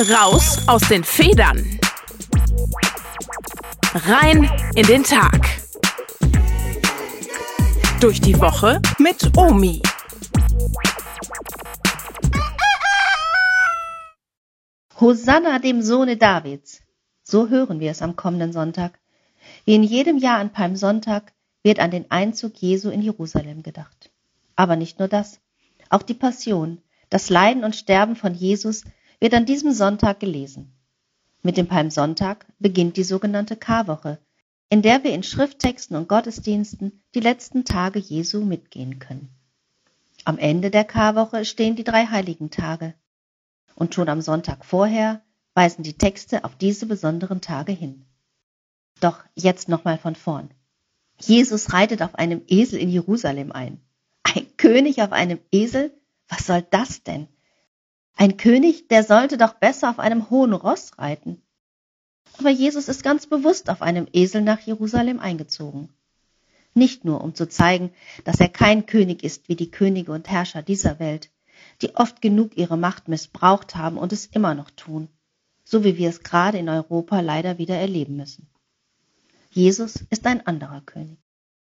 Raus aus den Federn. Rein in den Tag. Durch die Woche mit Omi. Hosanna dem Sohne Davids. So hören wir es am kommenden Sonntag. Wie in jedem Jahr an Palmsonntag wird an den Einzug Jesu in Jerusalem gedacht. Aber nicht nur das. Auch die Passion, das Leiden und Sterben von Jesus wird an diesem Sonntag gelesen. Mit dem Palmsonntag beginnt die sogenannte Karwoche, in der wir in Schrifttexten und Gottesdiensten die letzten Tage Jesu mitgehen können. Am Ende der Karwoche stehen die drei heiligen Tage. Und schon am Sonntag vorher weisen die Texte auf diese besonderen Tage hin. Doch jetzt nochmal von vorn. Jesus reitet auf einem Esel in Jerusalem ein. Ein König auf einem Esel? Was soll das denn? Ein König, der sollte doch besser auf einem hohen Ross reiten. Aber Jesus ist ganz bewusst auf einem Esel nach Jerusalem eingezogen. Nicht nur, um zu zeigen, dass er kein König ist wie die Könige und Herrscher dieser Welt, die oft genug ihre Macht missbraucht haben und es immer noch tun, so wie wir es gerade in Europa leider wieder erleben müssen. Jesus ist ein anderer König.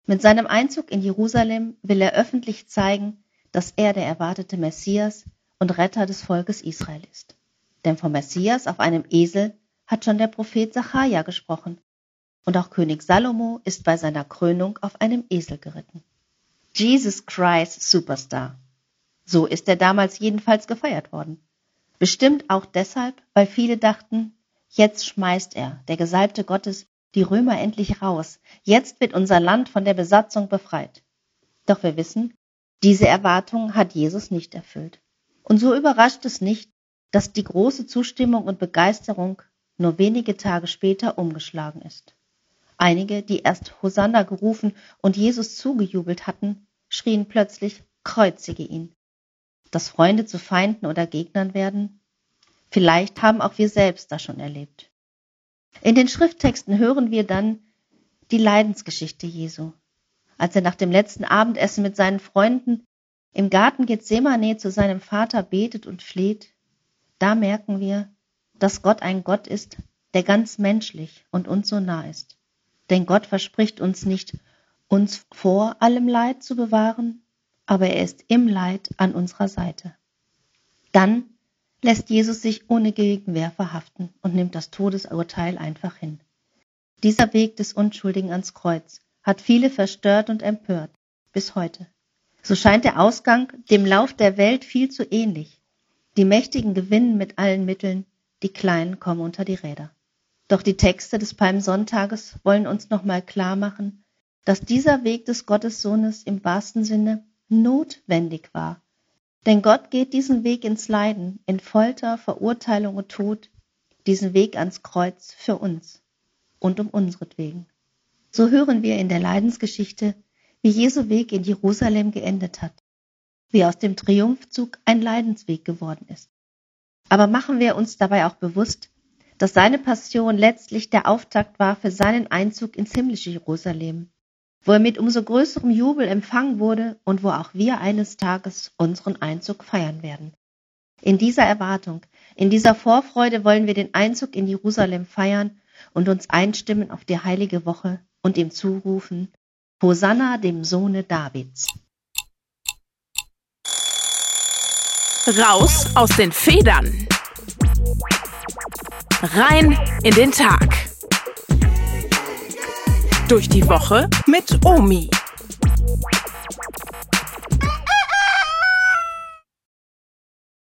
Mit seinem Einzug in Jerusalem will er öffentlich zeigen, dass er der erwartete Messias und Retter des Volkes Israel ist. Denn vom Messias auf einem Esel hat schon der Prophet Sacharja gesprochen. Und auch König Salomo ist bei seiner Krönung auf einem Esel geritten. Jesus Christ Superstar. So ist er damals jedenfalls gefeiert worden. Bestimmt auch deshalb, weil viele dachten, jetzt schmeißt er, der Gesalbte Gottes, die Römer endlich raus. Jetzt wird unser Land von der Besatzung befreit. Doch wir wissen, diese Erwartung hat Jesus nicht erfüllt. Und so überrascht es nicht, dass die große Zustimmung und Begeisterung nur wenige Tage später umgeschlagen ist. Einige, die erst Hosanna gerufen und Jesus zugejubelt hatten, schrien plötzlich, kreuzige ihn. Dass Freunde zu Feinden oder Gegnern werden? Vielleicht haben auch wir selbst das schon erlebt. In den Schrifttexten hören wir dann die Leidensgeschichte Jesu. Als er nach dem letzten Abendessen mit seinen Freunden im Garten Gethsemane zu seinem Vater betet und fleht, da merken wir, dass Gott ein Gott ist, der ganz menschlich und uns so nah ist. Denn Gott verspricht uns nicht, uns vor allem Leid zu bewahren, aber er ist im Leid an unserer Seite. Dann lässt Jesus sich ohne Gegenwehr verhaften und nimmt das Todesurteil einfach hin. Dieser Weg des Unschuldigen ans Kreuz hat viele verstört und empört, bis heute. So scheint der Ausgang dem Lauf der Welt viel zu ähnlich. Die Mächtigen gewinnen mit allen Mitteln, die Kleinen kommen unter die Räder. Doch die Texte des Palmsonntages wollen uns nochmal klar machen, dass dieser Weg des Gottessohnes im wahrsten Sinne notwendig war. Denn Gott geht diesen Weg ins Leiden, in Folter, Verurteilung und Tod, diesen Weg ans Kreuz für uns und um unsretwegen. So hören wir in der Leidensgeschichte wie Jesu Weg in Jerusalem geendet hat, wie aus dem Triumphzug ein Leidensweg geworden ist. Aber machen wir uns dabei auch bewusst, dass seine Passion letztlich der Auftakt war für seinen Einzug ins himmlische Jerusalem, wo er mit umso größerem Jubel empfangen wurde und wo auch wir eines Tages unseren Einzug feiern werden. In dieser Erwartung, in dieser Vorfreude wollen wir den Einzug in Jerusalem feiern und uns einstimmen auf die heilige Woche und ihm zurufen, Hosanna dem Sohne Davids. Raus aus den Federn. Rein in den Tag. Durch die Woche mit Omi.